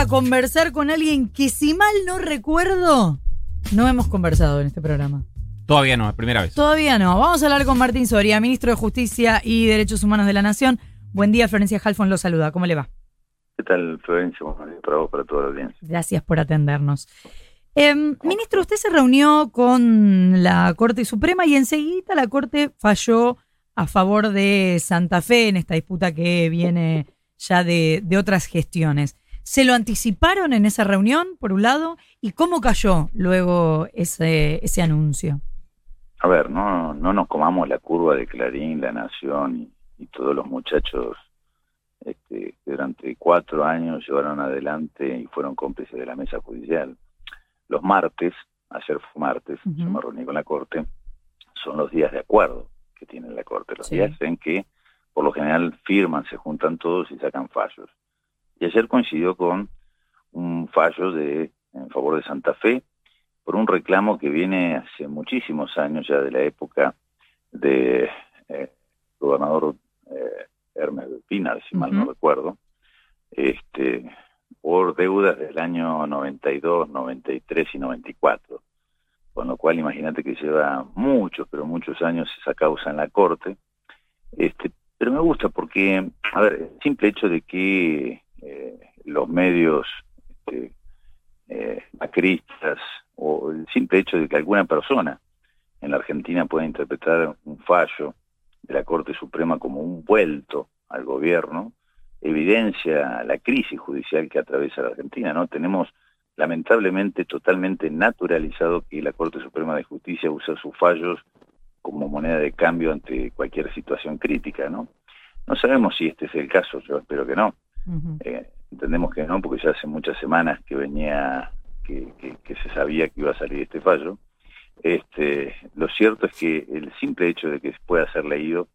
a conversar con alguien que, si mal no recuerdo, no hemos conversado en este programa. Todavía no, es primera vez. Todavía no. Vamos a hablar con Martín Soria, ministro de Justicia y Derechos Humanos de la Nación. Buen día, Florencia Halfon lo saluda. ¿Cómo le va? ¿Qué tal, Florencia? para vos, para toda la audiencia. Gracias por atendernos. Em, ministro, usted se reunió con la Corte Suprema y enseguida la Corte falló a favor de Santa Fe en esta disputa que viene ya de, otras gestiones. ¿Se lo anticiparon en esa reunión, por un lado? ¿Y cómo cayó luego ese, ese anuncio? A ver, no, no nos comamos la curva de Clarín, La Nación y, todos los muchachos este, que durante cuatro años llevaron adelante y fueron cómplices de la mesa judicial. Los martes, ayer fue martes, yo me reuní con la Corte, son los días de acuerdo que tiene la Corte, los días en que por lo general firman, se juntan todos y sacan fallos. Y ayer coincidió con un fallo de en favor de Santa Fe por un reclamo que viene hace muchísimos años ya de la época de eh, gobernador eh, Hermes Pinar, si mal no recuerdo, este, por deudas del año 92, 93 y 94. Con lo cual imagínate que lleva muchos, pero muchos años esa causa en la Corte. Este, pero me gusta porque, a ver, el simple hecho de que eh, los medios este, eh, macristas o el simple hecho de que alguna persona en la Argentina pueda interpretar un fallo de la Corte Suprema como un vuelto al gobierno, evidencia la crisis judicial que atraviesa la Argentina, ¿no? Tenemos lamentablemente totalmente naturalizado que la Corte Suprema de Justicia usa sus fallos como moneda de cambio ante cualquier situación crítica, ¿no? No sabemos si este es el caso, yo espero que no. Eh, entendemos que no, porque ya hace muchas semanas que venía, que, se sabía que iba a salir este fallo. Este, lo cierto es que el simple hecho de que pueda ser leído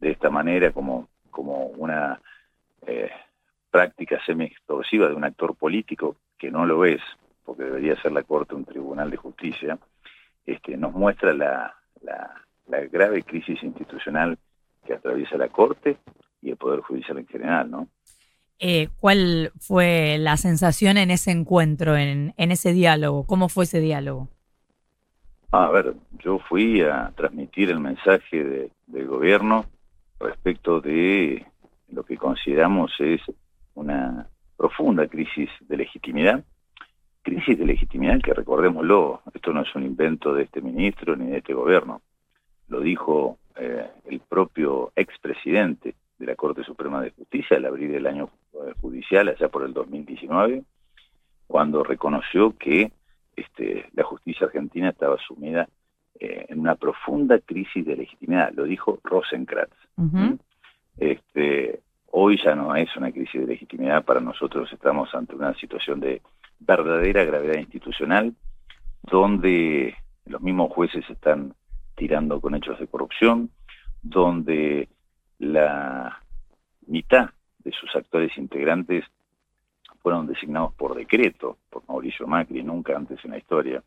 de esta manera como, como una eh, práctica semi-extorsiva de un actor político, que no lo es, porque debería ser la Corte un tribunal de justicia, este, nos muestra la, la grave crisis institucional que atraviesa la Corte y el Poder Judicial en general, ¿no? Eh, ¿Cuál fue la sensación en ese encuentro, en, en ese diálogo? ¿Cómo fue ese diálogo? A ver, yo fui a transmitir el mensaje del gobierno respecto de lo que consideramos es una profunda crisis de legitimidad. Crisis de legitimidad que recordémoslo, esto no es un invento de este ministro ni de este gobierno lo dijo eh, el propio expresidente de la Corte Suprema de Justicia al abrir el año judicial, allá por el 2019, cuando reconoció que este, la justicia argentina estaba sumida eh, en una profunda crisis de legitimidad. Lo dijo Rosenkrantz. este, hoy ya no es una crisis de legitimidad, para nosotros estamos ante una situación de verdadera gravedad institucional, donde los mismos jueces están tirando con hechos de corrupción, donde la mitad de sus actores integrantes fueron designados por decreto por Mauricio Macri, nunca antes en la historia,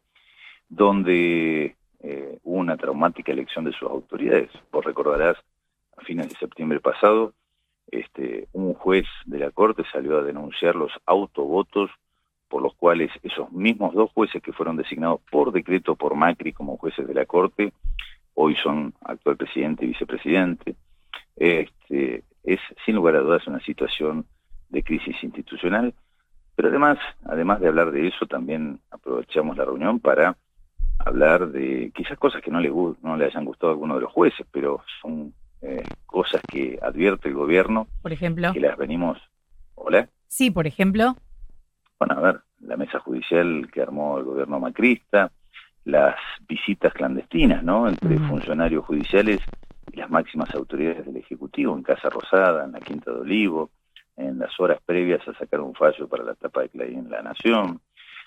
donde eh, hubo una traumática elección de sus autoridades. Vos recordarás, a fines de septiembre pasado, este, un juez de la Corte salió a denunciar los autovotos por los cuales esos mismos dos jueces que fueron designados por decreto por Macri como jueces de la Corte, hoy son actual presidente y vicepresidente. Este, es sin lugar a dudas una situación de crisis institucional, pero además, además de hablar de eso, también aprovechamos la reunión para hablar de quizás cosas que no le, no le hayan gustado a alguno de los jueces, pero son eh, cosas que advierte el gobierno. Por ejemplo. Que las venimos. ¿Hola? Sí, por ejemplo. Bueno, a ver, la mesa judicial que armó el gobierno macrista, las visitas clandestinas, ¿no? Entre funcionarios judiciales las máximas autoridades del Ejecutivo, en Casa Rosada, en la Quinta de Olivo, en las horas previas a sacar un fallo para la etapa de Clarín en la Nación,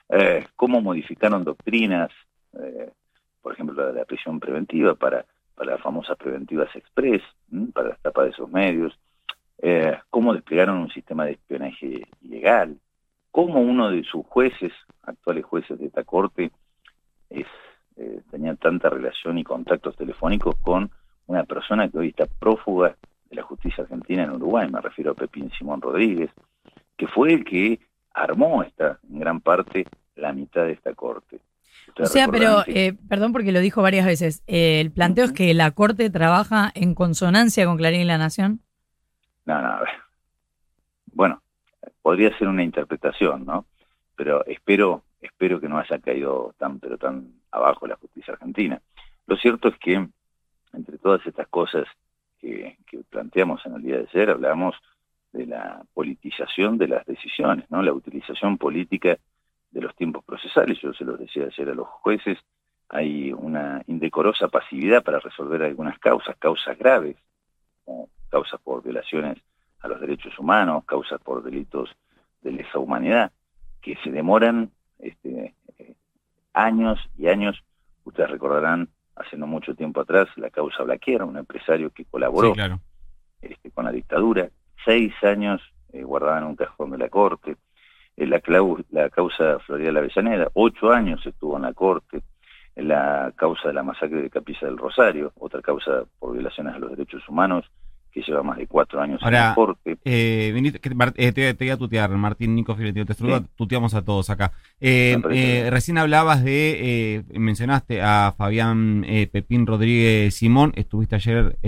eh, cómo modificaron doctrinas, eh, por ejemplo, la de la prisión preventiva para, para las famosas preventivas express, para la etapa de esos medios, eh, cómo desplegaron un sistema de espionaje ilegal, cómo uno de sus jueces, actuales jueces de esta corte, tenía tanta relación y contactos telefónicos con una persona que hoy está prófuga de la justicia argentina en Uruguay, me refiero a Pepín Simón Rodríguez, que fue el que armó esta, en gran parte, la mitad de esta corte. O sea, pero, eh, perdón porque lo dijo varias veces, eh, el planteo es que la Corte trabaja en consonancia con Clarín y La Nación. No, no, a ver. Bueno, podría ser una interpretación, ¿no? Pero espero, espero que no haya caído tan, pero tan abajo la justicia argentina. Lo cierto es que, entre todas estas cosas que, planteamos en el día de ayer, hablamos de la politización de las decisiones, ¿no? La utilización política de los tiempos procesales. Yo se los decía ayer a los jueces, hay una indecorosa pasividad para resolver algunas causas, causas graves, como causas por violaciones a los derechos humanos, causas por delitos de lesa humanidad, que se demoran este, eh, años y años. Ustedes recordarán, hace no mucho tiempo atrás, la causa Blaquiera, un empresario que colaboró este, con la dictadura, seis años eh, guardada en un cajón de la corte, la, la causa Florida Avellaneda, ocho años estuvo en la corte, la causa de la masacre de Capilla del Rosario, otra causa por violaciones a los derechos humanos, que lleva más de cuatro años en la corte. Eh, eh, te, voy a tutear, Martín Nico Fiorentino, te tuteamos a todos acá. Eh, eh, recién hablabas de, mencionaste a Fabián Pepín Rodríguez Simón, estuviste ayer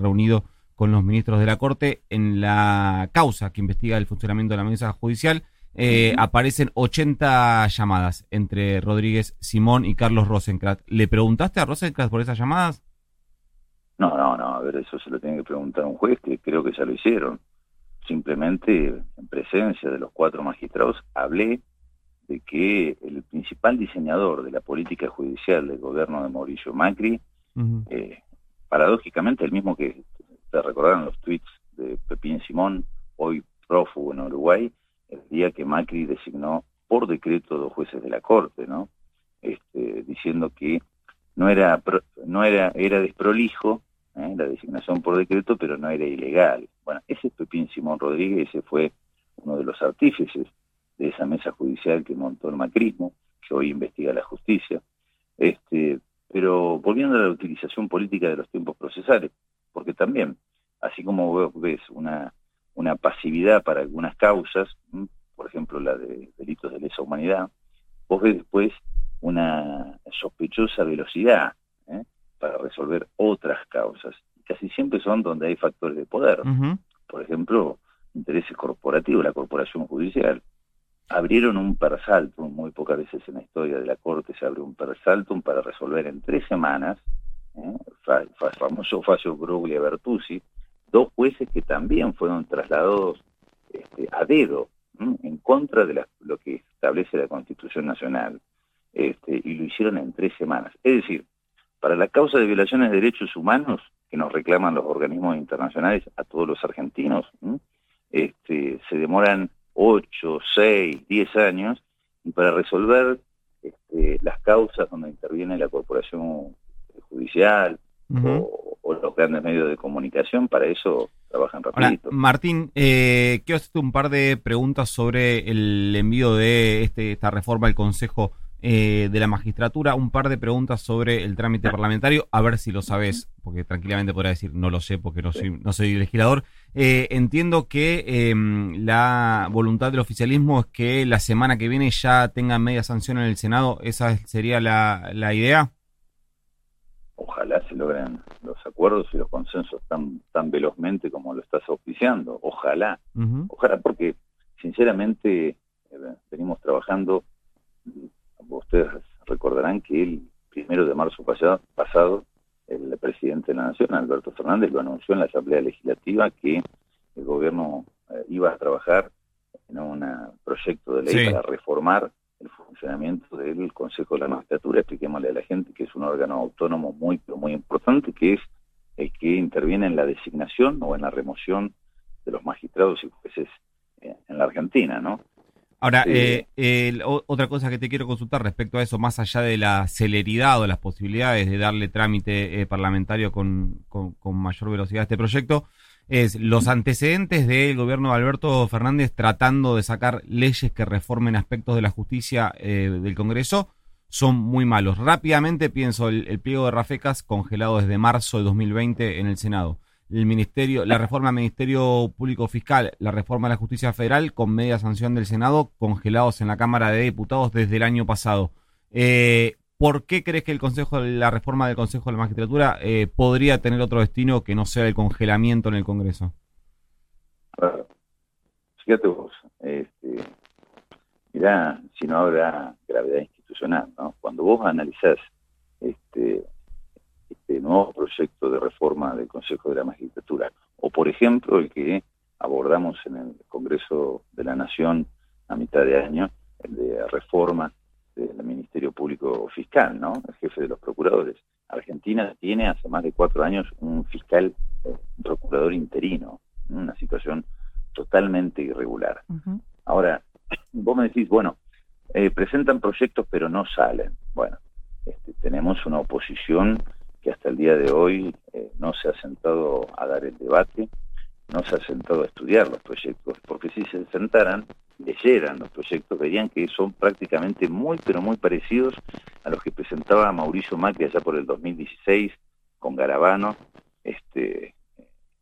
reunido con los ministros de la Corte en la causa que investiga el funcionamiento de la mesa judicial eh, aparecen 80 llamadas entre Rodríguez Simón y Carlos Rosencrat. ¿Le preguntaste a Rosencrat por esas llamadas? No, no, a ver, eso se lo tiene que preguntar a un juez, que creo que ya lo hicieron. Simplemente, en presencia de los cuatro magistrados, hablé de que el principal diseñador de la política judicial del gobierno de Mauricio Macri, eh, paradójicamente el mismo que te recordaron los tweets de Pepín Simón, hoy prófugo en Uruguay, el día que Macri designó por decreto dos jueces de la Corte, ¿no? Este, diciendo que no era no era era desprolijo ¿eh? la designación por decreto, pero no era ilegal. Bueno, ese es Pepín Simón Rodríguez, ese fue uno de los artífices de esa mesa judicial que montó el macrismo, que hoy investiga la justicia. Este, pero volviendo a la utilización política de los tiempos procesales, porque también, así como ves una una pasividad para algunas causas, por ejemplo la de delitos de lesa humanidad, vos ves después una sospechosa velocidad. Para resolver otras causas. Casi siempre son donde hay factores de poder. Por ejemplo, intereses corporativos, la corporación judicial. Abrieron un persaltum, muy pocas veces en la historia de la Corte se abre un persaltum para resolver en tres semanas, ¿eh? famoso fallo Bruglia Bertuzzi, dos jueces que también fueron trasladados este, a dedo en contra de lo que establece la Constitución Nacional este, y lo hicieron en tres semanas. Es decir, para la causa de violaciones de derechos humanos que nos reclaman los organismos internacionales a todos los argentinos, este, se demoran ocho, seis, diez años y para resolver este, las causas donde interviene la corporación judicial o, los grandes medios de comunicación, para eso trabajan rapidito. Martín, eh, quiero hacerte un par de preguntas sobre el envío de este, esta reforma al Consejo eh, de la Magistratura, un par de preguntas sobre el trámite parlamentario, a ver si lo sabes, porque tranquilamente podrá decir no lo sé porque no soy, no soy legislador. Eh, entiendo que em, la voluntad del oficialismo es que la semana que viene ya tenga media sanción en el Senado, ¿esa sería la, la idea? ojalá se logren los acuerdos y los consensos tan, tan velozmente como lo estás auspiciando. Ojalá, ojalá porque sinceramente eh, venimos trabajando, ustedes recordarán que el primero de marzo pasado, pasado el presidente de la Nación, Alberto Fernández, lo anunció en la Asamblea Legislativa que el gobierno eh, iba a trabajar en un proyecto de ley para reformar el funcionamiento del Consejo de la Magistratura, expliquémosle a la gente que es un órgano autónomo muy, muy importante, que es el que interviene en la designación o en la remoción de los magistrados y jueces eh, en la Argentina, ¿no? Ahora, eh, otra cosa que te quiero consultar respecto a eso, más allá de la celeridad o las posibilidades de darle trámite eh, parlamentario con, con, con, mayor velocidad a este proyecto, es los antecedentes del gobierno de Alberto Fernández tratando de sacar leyes que reformen aspectos de la justicia eh, del Congreso son muy malos. Rápidamente pienso el, pliego de Rafecas congelado desde marzo de 2020 en el Senado. El ministerio, la reforma del Ministerio Público Fiscal, la reforma de la Justicia Federal con media sanción del Senado congelados en la Cámara de Diputados desde el año pasado. Eh, ¿Por qué crees que el Consejo, la reforma del Consejo de la Magistratura eh, podría tener otro destino que no sea el congelamiento en el Congreso? fíjate vos, este, mirá, si no habrá gravedad institucional, ¿no? Cuando vos analizás este, este nuevo proyecto de reforma del Consejo de la Magistratura, o por ejemplo el que abordamos en el Congreso de la Nación a mitad de año, el de reforma del Ministerio Público Fiscal, ¿no? El jefe de los procuradores. Argentina tiene hace más de cuatro años un fiscal, eh, un procurador interino, una situación totalmente irregular. Ahora, vos me decís, bueno, eh, presentan proyectos pero no salen. Bueno, este, tenemos una oposición que hasta el día de hoy eh, no se ha sentado a dar el debate, no se ha sentado a estudiar los proyectos, porque si se sentaran, leyeran los proyectos, verían que son prácticamente muy, pero muy parecidos a los que presentaba Mauricio Macri allá por el 2016 con Garabano este,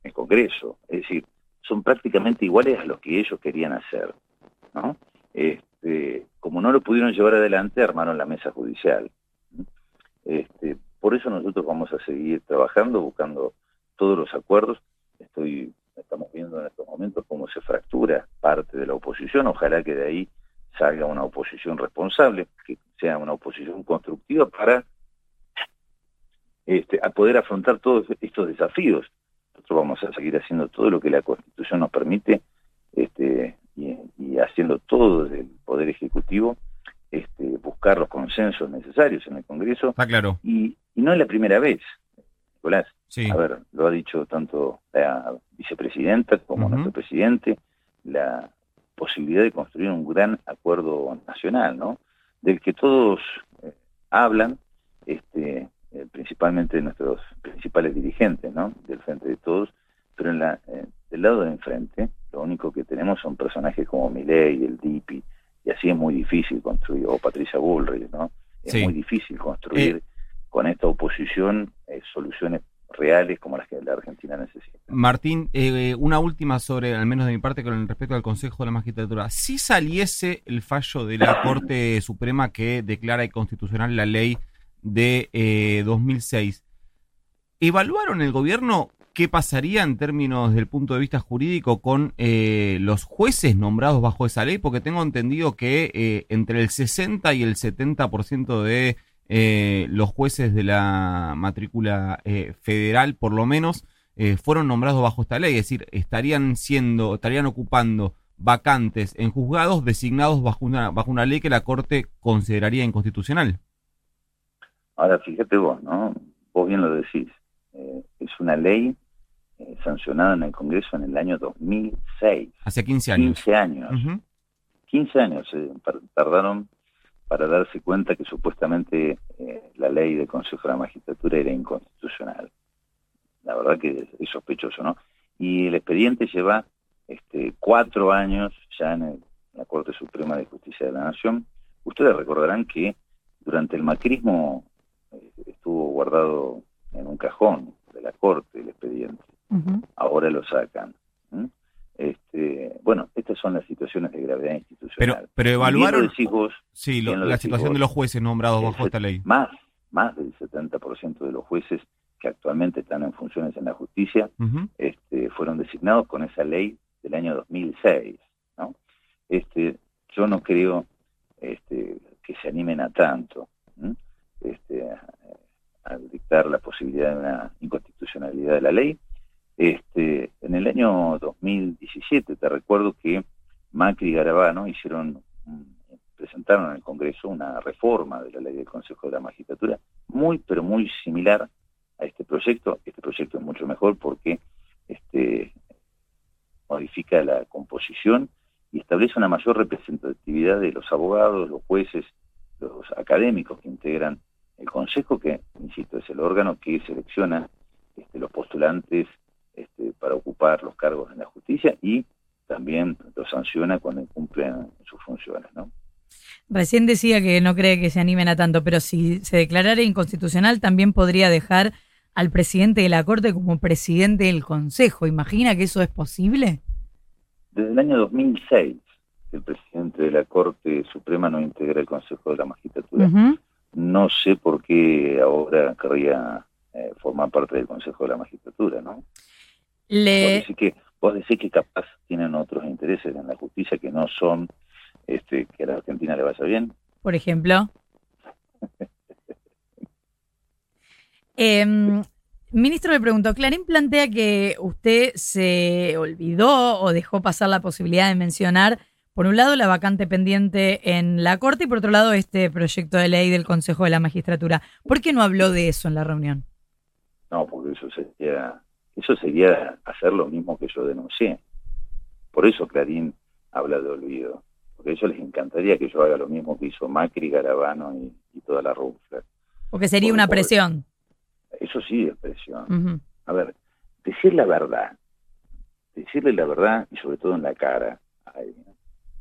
en Congreso. Es decir, son prácticamente iguales a los que ellos querían hacer. ¿no? Este, como no lo pudieron llevar adelante, armaron la mesa judicial. Por eso nosotros vamos a seguir trabajando, buscando todos los acuerdos. Estoy, estamos viendo en estos momentos cómo se fractura parte de la oposición. Ojalá que de ahí salga una oposición responsable, que sea una oposición constructiva para este, a poder afrontar todos estos desafíos. Nosotros vamos a seguir haciendo todo lo que la Constitución nos permite este, y, y haciendo todo desde el Poder Ejecutivo este, buscar los consensos necesarios en el Congreso. Está claro. Y, no es la primera vez, Nicolás. A ver, lo ha dicho tanto la vicepresidenta como nuestro presidente, la posibilidad de construir un gran acuerdo nacional, ¿no? Del que todos eh, hablan, este, eh, principalmente nuestros principales dirigentes, ¿no? Del frente de todos, pero en la, eh, del lado de enfrente, lo único que tenemos son personajes como Milei, el DIPI, y así es muy difícil construir, o Patricia Bullrich, ¿no? Es muy difícil construir eh, con esta oposición eh, soluciones reales como las que la Argentina necesita. Martín, eh, una última sobre, al menos de mi parte, con respecto al Consejo de la Magistratura. Si saliese el fallo de la Corte Suprema que declara inconstitucional la ley de 2006, ¿evaluaron el gobierno qué pasaría en términos del punto de vista jurídico con eh, los jueces nombrados bajo esa ley, porque tengo entendido que eh, entre el 60 y el 70% de eh, los jueces de la matrícula federal, por lo menos, fueron nombrados bajo esta ley, es decir, estarían siendo, estarían ocupando vacantes en juzgados designados bajo una, bajo una ley que la Corte consideraría inconstitucional. Ahora, fíjate vos, ¿no? Vos bien lo decís. es una ley eh, sancionada en el Congreso en el año 2006. Hace 15 años. 15 años. 15 años tardaron para darse cuenta que supuestamente eh, la ley del Consejo de la Magistratura era inconstitucional. La verdad que es, sospechoso, ¿no? Y el expediente lleva este, cuatro años ya en, la Corte Suprema de Justicia de la Nación. Ustedes recordarán que durante el macrismo eh, estuvo guardado en un cajón de la Corte el expediente ahora lo sacan. Este, bueno, estas son las situaciones de gravedad institucional. Pero, pero evaluaron sí, la situación de los jueces nombrados bajo esta ley. Más, más del 70% de los jueces que actualmente están en funciones en la justicia este, fueron designados con esa ley del año 2006. ¿no? Este, yo no creo este, que se animen a tanto este, al dictar la posibilidad de una inconstitucionalidad de la ley este, en el año 2017, te recuerdo que Macri y Garabano hicieron, presentaron en el Congreso una reforma de la ley del Consejo de la Magistratura, muy, pero muy similar a este proyecto. Este proyecto es mucho mejor porque este, modifica la composición y establece una mayor representatividad de los abogados, los jueces, los académicos que integran el Consejo, que, insisto, es el órgano que selecciona este, los postulantes este, para ocupar los cargos en la justicia y también los sanciona cuando incumplen sus funciones, ¿no? Recién decía que no cree que se animen a tanto, pero si se declarara inconstitucional también podría dejar al presidente de la Corte como presidente del Consejo. ¿Imagina que eso es posible? Desde el año 2006 el presidente de la Corte Suprema no integra el Consejo de la Magistratura. No sé por qué ahora querría eh, formar parte del Consejo de la Magistratura, ¿no? Le... que, vos decís que capaz tienen otros intereses en la justicia que no son este, que a la Argentina le vaya bien. Por ejemplo. Em, ministro le preguntó, Clarín plantea que usted se olvidó o dejó pasar la posibilidad de mencionar, por un lado, la vacante pendiente en la Corte y por otro lado, este proyecto de ley del Consejo de la Magistratura. ¿Por qué no habló de eso en la reunión? No, porque eso sería, eso sería hacer lo mismo que yo denuncié. Por eso Clarín habla de olvido. Porque a ellos les encantaría que yo haga lo mismo que hizo Macri, Garabano y, toda la Rufler. Porque sería una presión. Eso sí es presión. A ver, decir la verdad, decirle la verdad y sobre todo en la cara,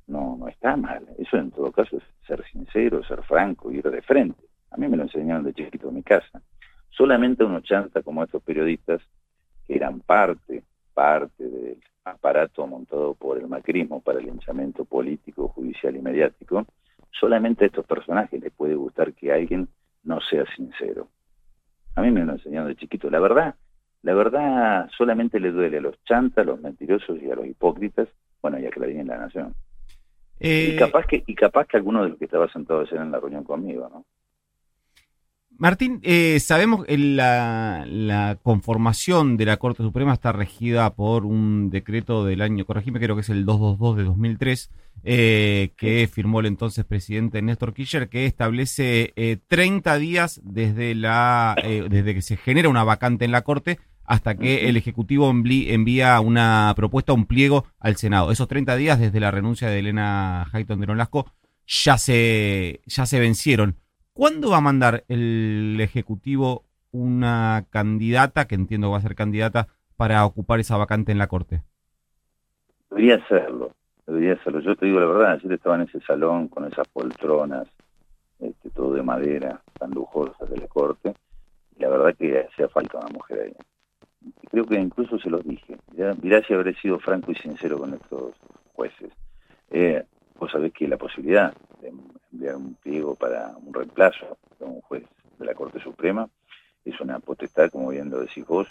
no, no está mal. Eso en todo caso es ser sincero, ser franco, ir de frente. A mí me lo enseñaron de chiquito en mi casa. Solamente unos chanta como estos periodistas, que eran parte, parte del aparato montado por el macrismo para el linchamiento político, judicial y mediático, solamente a estos personajes les puede gustar que alguien no sea sincero. A mí me lo enseñaron de chiquito. La verdad, la verdad solamente le duele a los chantas, a los mentirosos y a los hipócritas, bueno, y a Clarín en la Nación. Y eh, capaz que y capaz que alguno de los que estaba sentado ayer en la reunión conmigo, ¿no? Martín, eh, sabemos que la, la, conformación de la Corte Suprema está regida por un decreto del año, corregime, creo que es el 222 de 2003, eh, que firmó el entonces presidente Néstor Kirchner, que establece eh, 30 días desde, la, eh, desde que se genera una vacante en la Corte hasta que el Ejecutivo envía una propuesta, un pliego al Senado. Esos 30 días desde la renuncia de Elena Hayton de Nolasco ya se, ya se vencieron. ¿Cuándo va a mandar el Ejecutivo una candidata, que entiendo va a ser candidata, para ocupar esa vacante en la Corte? Debería hacerlo, debería hacerlo. Yo te digo la verdad, ayer estaba en ese salón con esas poltronas, este, todo de madera, tan lujosas de la Corte, y la verdad que hacía falta una mujer ahí. Creo que incluso se los dije. Mirá, si habré sido franco y sincero con estos jueces. Eh, vos sabés que la posibilidad de enviar un pliego para un reemplazo de un juez de la Corte Suprema es una potestad, como bien lo decís vos,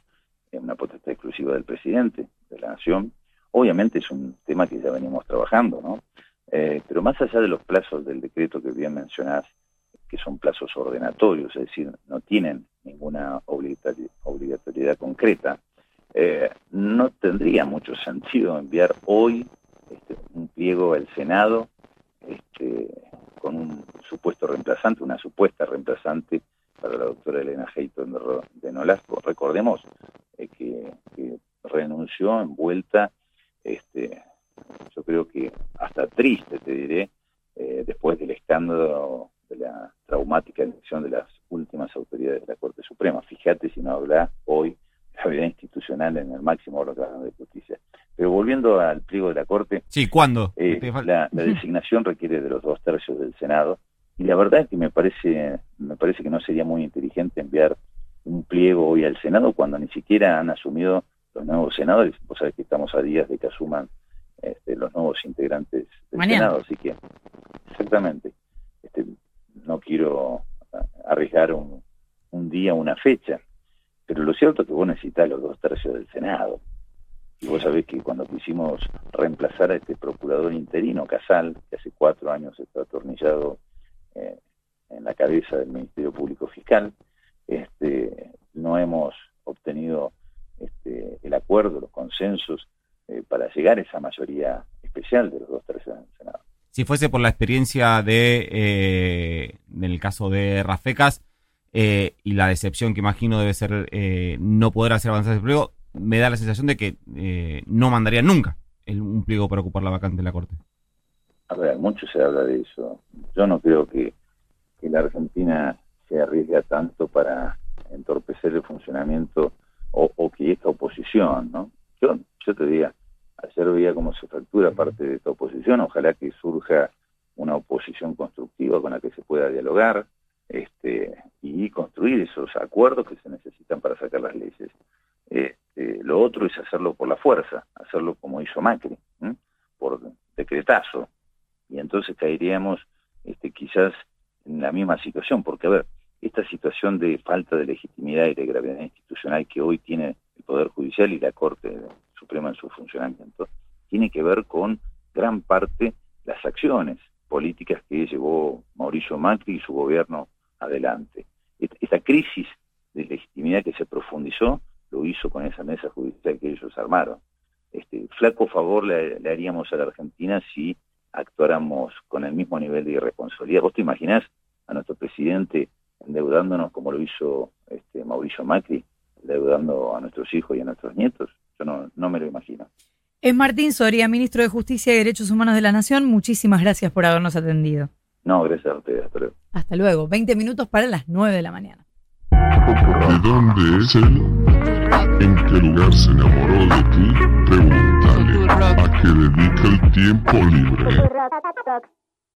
es una potestad exclusiva del presidente de la Nación. Obviamente es un tema que ya venimos trabajando, ¿no? Eh, pero más allá de los plazos del decreto que bien mencionás, que son plazos ordenatorios, es decir, no tienen ninguna obligatoriedad concreta, eh, no tendría mucho sentido enviar hoy este, un pliego al Senado este, con un supuesto reemplazante, una supuesta reemplazante para la doctora Elena Hayton de, Nolasco. Recordemos eh, que, renunció envuelta, este, yo creo que hasta triste, te diré, eh, después del escándalo de la traumática elección de las últimas autoridades de la Corte Suprema. Fíjate si no habla hoy la vida institucional en el máximo órgano de justicia. Pero volviendo al pliego de la Corte. Sí, ¿cuándo? Eh, la, designación requiere de los dos tercios del Senado. Y la verdad es que me parece, me parece que no sería muy inteligente enviar un pliego hoy al Senado cuando ni siquiera han asumido los nuevos senadores. Vos sabés que estamos a días de que asuman este, los nuevos integrantes del Senado. Así que, exactamente. Este, no quiero arriesgar un, un día, una fecha. Pero lo cierto es que vos necesitas los dos tercios del Senado. Y vos sabés que cuando quisimos reemplazar a este procurador interino, Casal, que hace cuatro años está atornillado eh, en la cabeza del Ministerio Público Fiscal, este, no hemos obtenido este, el acuerdo, los consensos eh, para llegar a esa mayoría especial de los dos tercios del Senado. Si fuese por la experiencia de, eh, el caso de Rafecas y la decepción que imagino debe ser no poder hacer avanzar ese pliego, me da la sensación de que eh, no mandaría nunca el, un pliego para ocupar la vacante de la Corte. A ver, mucho se habla de eso. Yo no creo que, la Argentina se arriesgue tanto para entorpecer el funcionamiento o, que esta oposición, ¿no? Yo, yo te diría, ayer veía cómo se fractura parte de esta oposición, ojalá que surja una oposición constructiva con la que se pueda dialogar, este, y construir esos acuerdos que se necesitan para sacar las leyes. Este, lo otro es hacerlo por la fuerza, hacerlo como hizo Macri, por decretazo. Y entonces caeríamos este, quizás en la misma situación, porque a ver, esta situación de falta de legitimidad y de gravedad institucional que hoy tiene el Poder Judicial y la Corte Suprema en su funcionamiento, tiene que ver con gran parte las acciones políticas que llevó Mauricio Macri y su gobierno adelante. Esta crisis de legitimidad que se profundizó lo hizo con esa mesa judicial que ellos armaron. Este, flaco favor le, haríamos a la Argentina si actuáramos con el mismo nivel de irresponsabilidad. ¿Vos te imaginás a nuestro presidente endeudándonos como lo hizo este, Mauricio Macri, endeudando a nuestros hijos y a nuestros nietos? Yo no, no me lo imagino. Es Martín Soria, ministro de Justicia y Derechos Humanos de la Nación. Muchísimas gracias por habernos atendido. No, gracias a ustedes. Hasta luego. Hasta luego. 20 minutos para las 9 de la mañana. ¿De dónde es él? ¿En qué lugar se enamoró de ti? Pregúntale. ¿A qué dedica el tiempo libre?